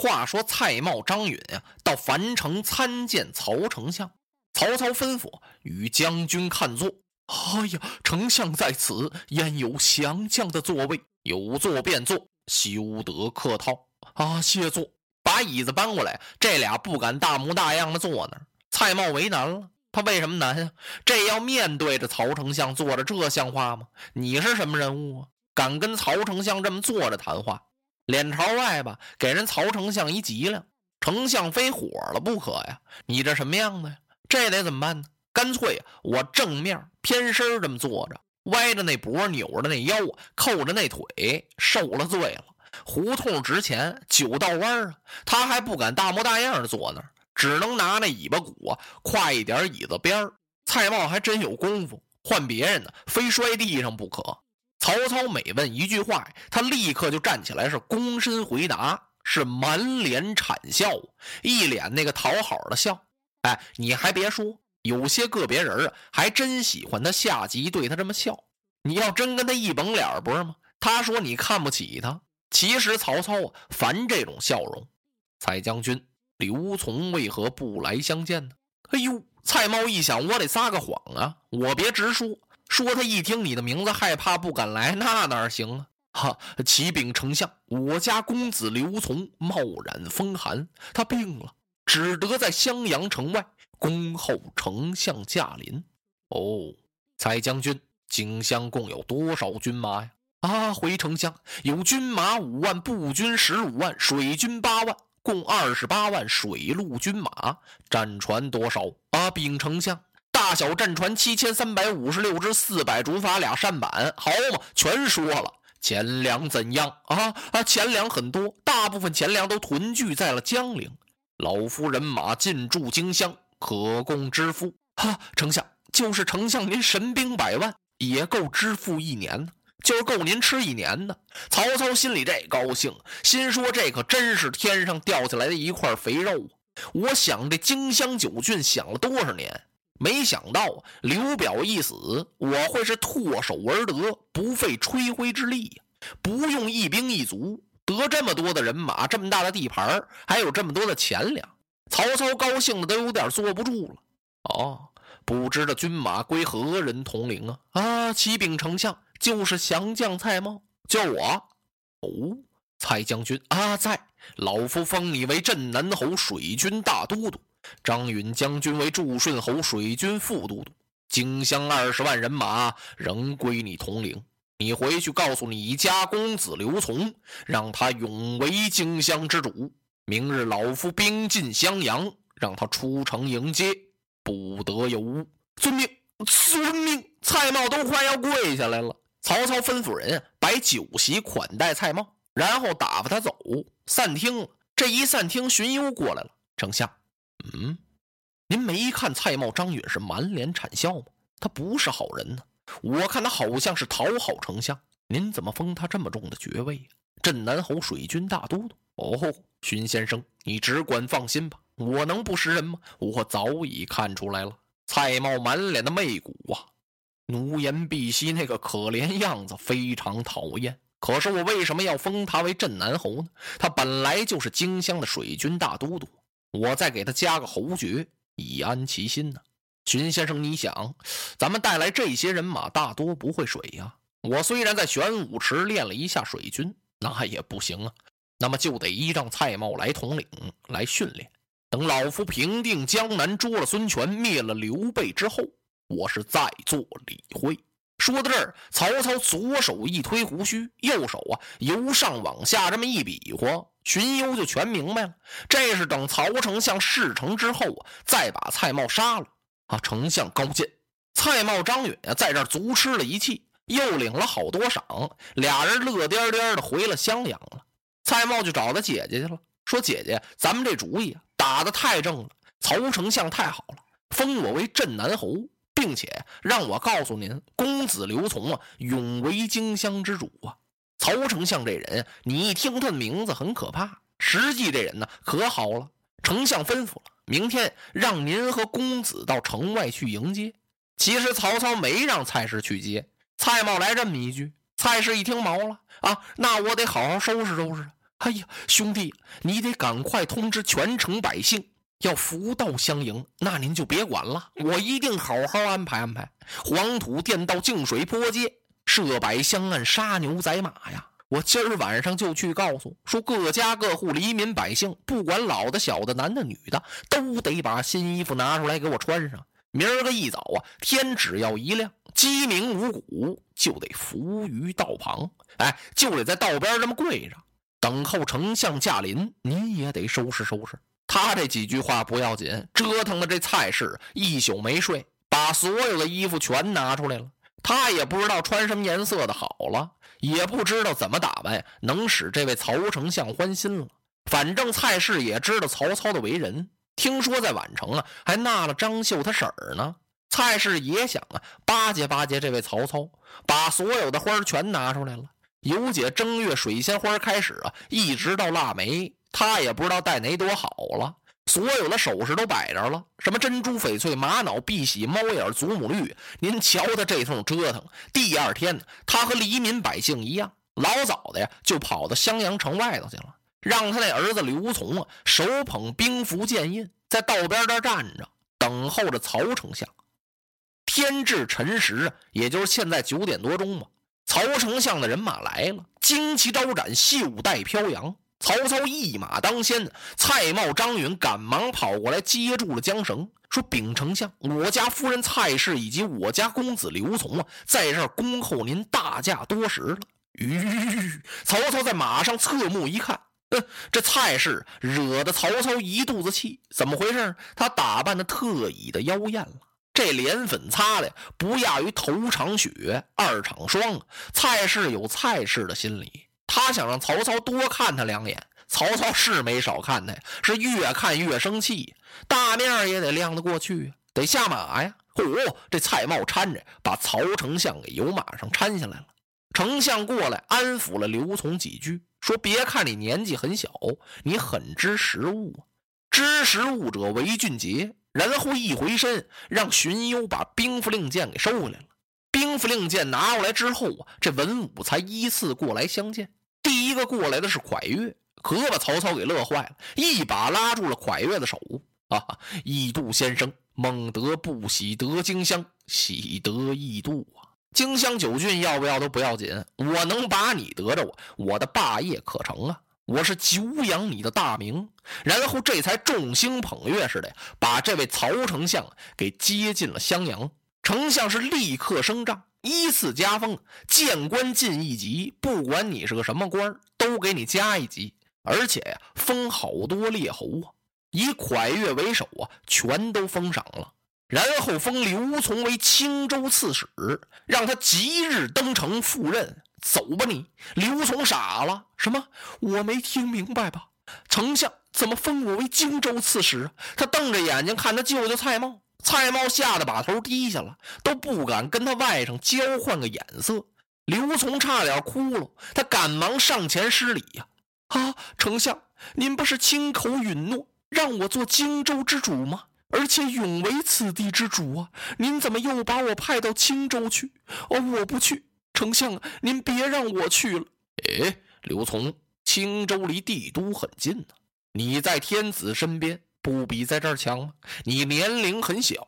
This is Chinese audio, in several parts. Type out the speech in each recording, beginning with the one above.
话说蔡瑁、张允呀，到樊城参见曹丞相。曹操吩咐与将军看坐。哎呀，丞相在此，焉有降将的座位？有座便坐，休得客套。啊，谢坐。把椅子搬过来，这俩不敢大模大样的坐那儿。蔡瑁为难了，他为什么难呀？这要面对着曹丞相坐着，这像话吗？你是什么人物啊？敢跟曹丞相这么坐着谈话？脸朝外吧，给人曹丞相一急了，丞相非火了不可呀！你这什么样子呀？这得怎么办呢？干脆我正面偏身这么坐着，歪着那脖，扭着那腰，扣着那腿，受了罪了。胡同值钱，九道弯啊！他还不敢大模大样的坐那儿，只能拿那尾巴骨啊跨一点椅子边儿。蔡瑁还真有功夫，换别人呢，非摔地上不可。曹操每问一句话，他立刻就站起来，是躬身回答，是满脸谄笑，一脸那个讨好的笑。哎，你还别说，有些个别人啊，还真喜欢他下级对他这么笑。你要真跟他一绷脸，不是吗？他说你看不起他。其实曹操啊，烦这种笑容。蔡将军刘琮为何不来相见呢？哎呦，蔡瑁一想，我得撒个谎啊！我别直说，说他一听你的名字害怕不敢来，那哪行啊？哈！启禀丞相，我家公子刘琮冒染风寒，他病了，只得在襄阳城外恭候丞相驾临。哦，蔡将军，荆襄共有多少军马呀？啊，回丞相，有军马五万，步军十五万，水军八万，共二十八万水陆军马。战船多少？啊，禀丞相，大小战船七千三百五十六只，四百竹筏，俩扇板。好嘛，全说了。钱粮怎样？啊啊，钱粮很多，大部分钱粮都囤聚在了江陵。老夫人马进驻荆襄，可供支付。哈，丞相，就是丞相您神兵百万，也够支付一年呢。就是够您吃一年的。曹操心里这高兴，心说这可真是天上掉下来的一块肥肉啊！我想这荆襄九郡想了多少年，没想到刘表一死，我会是唾手而得，不费吹灰之力呀！不用一兵一卒，得这么多的人马，这么大的地盘，还有这么多的钱粮，曹操高兴的都有点坐不住了。哦，不知道军马归何人统领啊？啊，启禀丞相。就是降将蔡瑁，叫我哦，蔡将军啊，在老夫封你为镇南侯、水军大都督，张允将军为祝顺侯、水军副都督。荆襄二十万人马仍归你统领，你回去告诉你家公子刘琮，让他永为荆襄之主。明日老夫兵进襄阳，让他出城迎接，不得有误。遵命，遵命。蔡瑁都快要跪下来了。曹操吩咐人摆酒席款待蔡瑁，然后打发他走，散厅。这一散厅，荀攸过来了。丞相，嗯，您没看蔡瑁、张允是满脸谄笑吗？他不是好人呢。我看他好像是讨好丞相。您怎么封他这么重的爵位呀？镇南侯、水军大都督。哦，荀先生，你只管放心吧。我能不识人吗？我早已看出来了。蔡瑁满脸的媚骨啊！奴颜婢膝那个可怜样子非常讨厌，可是我为什么要封他为镇南侯呢？他本来就是荆襄的水军大都督，我再给他加个侯爵，以安其心呢。荀先生，你想，咱们带来这些人马大多不会水呀。我虽然在玄武池练了一下水军，那也不行啊。那么就得依仗蔡瑁来统领，来训练。等老夫平定江南，捉了孙权，灭了刘备之后。我是在做理会。说到这儿，曹操左手一推胡须，右手啊由上往下这么一比划，荀攸就全明白了。这是等曹丞相事成之后啊，再把蔡瑁杀了啊。丞相高见。蔡瑁、张允啊，在这儿足吃了一气，又领了好多赏，俩人乐颠颠的回了襄阳了。蔡瑁就找他姐姐去了，说：“姐姐，咱们这主意啊打得太正了，曹丞相太好了，封我为镇南侯。”并且让我告诉您，公子刘琮啊，永为荆襄之主啊！曹丞相这人，你一听他的名字很可怕，实际这人呢可好了。丞相吩咐了，明天让您和公子到城外去迎接。其实曹操没让蔡氏去接，蔡瑁来这么一句，蔡氏一听毛了啊，那我得好好收拾收拾。哎呀，兄弟，你得赶快通知全城百姓，要福道相迎。那您就别管了，我一定好好安排安排。黄土垫道，净水坡街，设摆香案，杀牛宰马呀！我今儿晚上就去告诉说，各家各户黎民百姓，不管老的、小的、男的、女的，都得把新衣服拿出来给我穿上。明儿个一早啊，天只要一亮，鸡鸣五谷就得伏于道旁，哎，就得在道边这么跪着，等候丞相驾临。您也得收拾收拾。他这几句话不要紧，折腾的这蔡氏一宿没睡，把所有的衣服全拿出来了。他也不知道穿什么颜色的好了，也不知道怎么打扮能使这位曹丞相欢心了。反正蔡氏也知道曹操的为人。听说在宛城啊，还纳了张绣他婶儿呢。蔡氏也想啊，巴结巴结这位曹操，把所有的花全拿出来了。由姐正月水仙花开始啊，一直到腊梅，他也不知道带哪朵好了。所有的首饰都摆着了，什么珍珠、翡翠、玛瑙、碧玺、猫眼、祖母绿。您瞧他这通折腾。第二天，他和黎民百姓一样，老早的呀，就跑到襄阳城外头去了。让他那儿子刘琮啊，手捧兵符剑印，在道边这站着，等候着曹丞相。天至辰时啊，也就是现在九点多钟吧。曹丞相的人马来了，旌旗招展，袖带飘扬。曹操一马当先，蔡瑁、张允赶忙跑过来接住了缰绳，说：“禀丞相，我家夫人蔡氏以及我家公子刘琮啊，在这儿恭候您大驾多时了。”吁！曹操在马上侧目一看。哼，这蔡氏惹得曹操一肚子气，怎么回事？他打扮的特意的妖艳了，这脸粉擦的不亚于头场雪，二场霜。蔡氏有蔡氏的心理，他想让曹操多看他两眼。曹操是没少看他呀，是越看越生气，大面也得亮得过去，得下马呀。嚯，这蔡瑁搀着把曹丞相给由马上搀下来了。丞相过来安抚了刘琮几句。说：“别看你年纪很小，你很知时务啊！知时务者为俊杰。”然后一回身，让荀攸把兵符令箭给收回来了。兵符令箭拿过来之后啊，这文武才依次过来相见。第一个过来的是蒯越，可把曹操给乐坏了，一把拉住了蒯越的手：“啊，异度先生，孟德不喜得荆襄，喜得异度啊！”荆襄九郡要不要都不要紧，我能把你得着我，我的霸业可成啊！我是久仰你的大名，然后这才众星捧月似的把这位曹丞相给接进了襄阳。丞相是立刻升帐，依次加封，谏官进一级，不管你是个什么官都给你加一级，而且呀，封好多列侯啊，以蒯越为首啊，全都封赏了。然后封刘琮为青州刺史，让他即日登城赴任。走吧，你！刘琮傻了，什么？我没听明白吧？丞相怎么封我为荆州刺史？他瞪着眼睛看他舅舅蔡瑁，蔡瑁吓得把头低下了，都不敢跟他外甥交换个眼色。刘琮差点哭了，他赶忙上前施礼呀！啊，丞相，您不是亲口允诺让我做荆州之主吗？而且永为此地之主啊！您怎么又把我派到青州去？哦，我不去，丞相，您别让我去了。哎，刘琮，青州离帝都很近呢，你在天子身边，不比在这儿强吗？你年龄很小，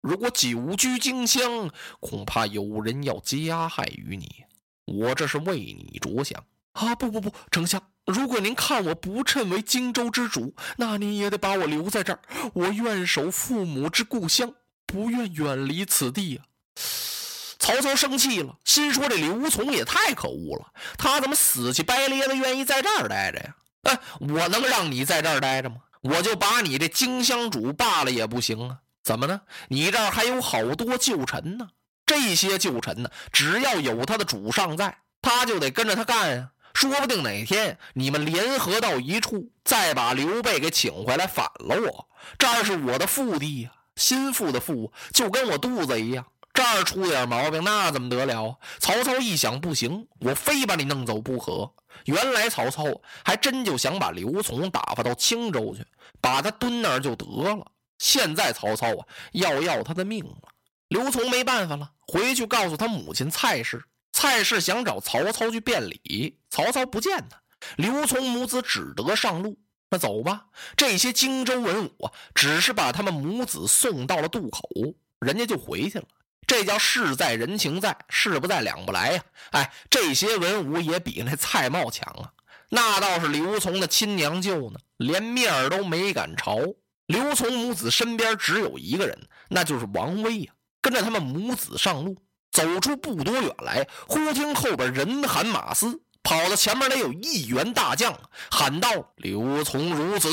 如果久居荆襄，恐怕有人要加害于你。我这是为你着想。啊不不不，丞相，如果您看我不称为荆州之主，那您也得把我留在这儿。我愿守父母之故乡，不愿远离此地啊！曹操生气了，心说这刘琮也太可恶了，他怎么死乞白咧的愿意在这儿待着呀？哎，我能让你在这儿待着吗？我就把你这荆襄主罢了也不行啊！怎么呢？你这儿还有好多旧臣呢，这些旧臣呢，只要有他的主上在，他就得跟着他干呀。说不定哪天你们联合到一处，再把刘备给请回来反了我。这儿是我的腹地呀，心腹的腹就跟我肚子一样。这儿出点毛病，那怎么得了？曹操一想，不行，我非把你弄走不可。原来曹操还真就想把刘琮打发到青州去，把他蹲那儿就得了。现在曹操啊，要要他的命了。刘琮没办法了，回去告诉他母亲蔡氏。蔡氏想找曹操去辩理，曹操不见他，刘琮母子只得上路。那走吧，这些荆州文武啊，只是把他们母子送到了渡口，人家就回去了。这叫事在人情在，事不在两不来呀！哎，这些文武也比那蔡瑁强啊。那倒是刘琮的亲娘舅呢，连面都没敢朝。刘琮母子身边只有一个人，那就是王威呀。跟着他们母子上路，走出不多远来，忽听后边人喊马嘶，跑到前面来有一员大将，喊道：“刘琮孺子，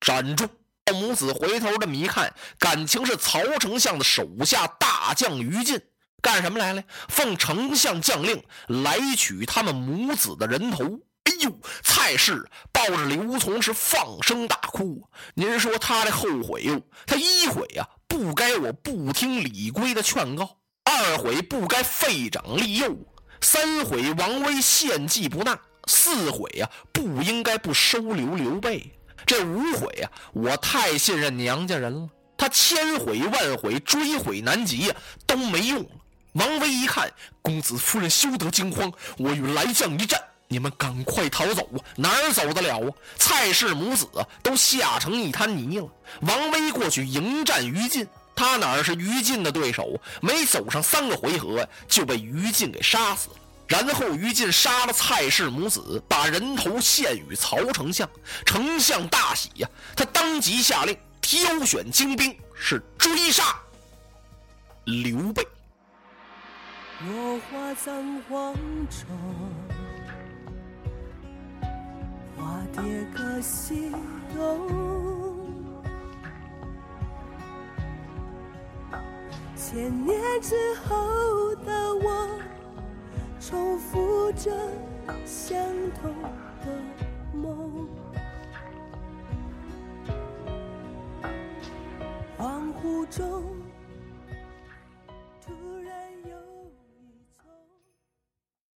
站住！”母子回头这么一看，感情是曹丞相的手下大将于禁，干什么来了？奉丞相将令来取他们母子的人头。哎呦，蔡氏抱着刘琮是放声大哭。您说他的后悔哟？他一悔呀，不该我不听李规的劝告；二悔不该废长立幼；三悔王威献计不纳；四悔呀，不应该不收留刘备。这无悔呀，我太信任娘家人了。他千悔万悔，追悔难及呀，都没用了。王威一看，公子夫人休得惊慌，我与来将一战，你们赶快逃走啊！哪儿走得了啊？蔡氏母子都吓成一滩泥了。王威过去迎战于禁，他哪是于禁的对手？没走上三个回合，就被于禁给杀死了。然后于禁杀了蔡氏母子，把人头献与曹丞相。丞相大喜呀，他当即下令挑选精兵，是追杀刘备。落花葬黄冢，花蝶各西东。千年之后的我。重复着相同。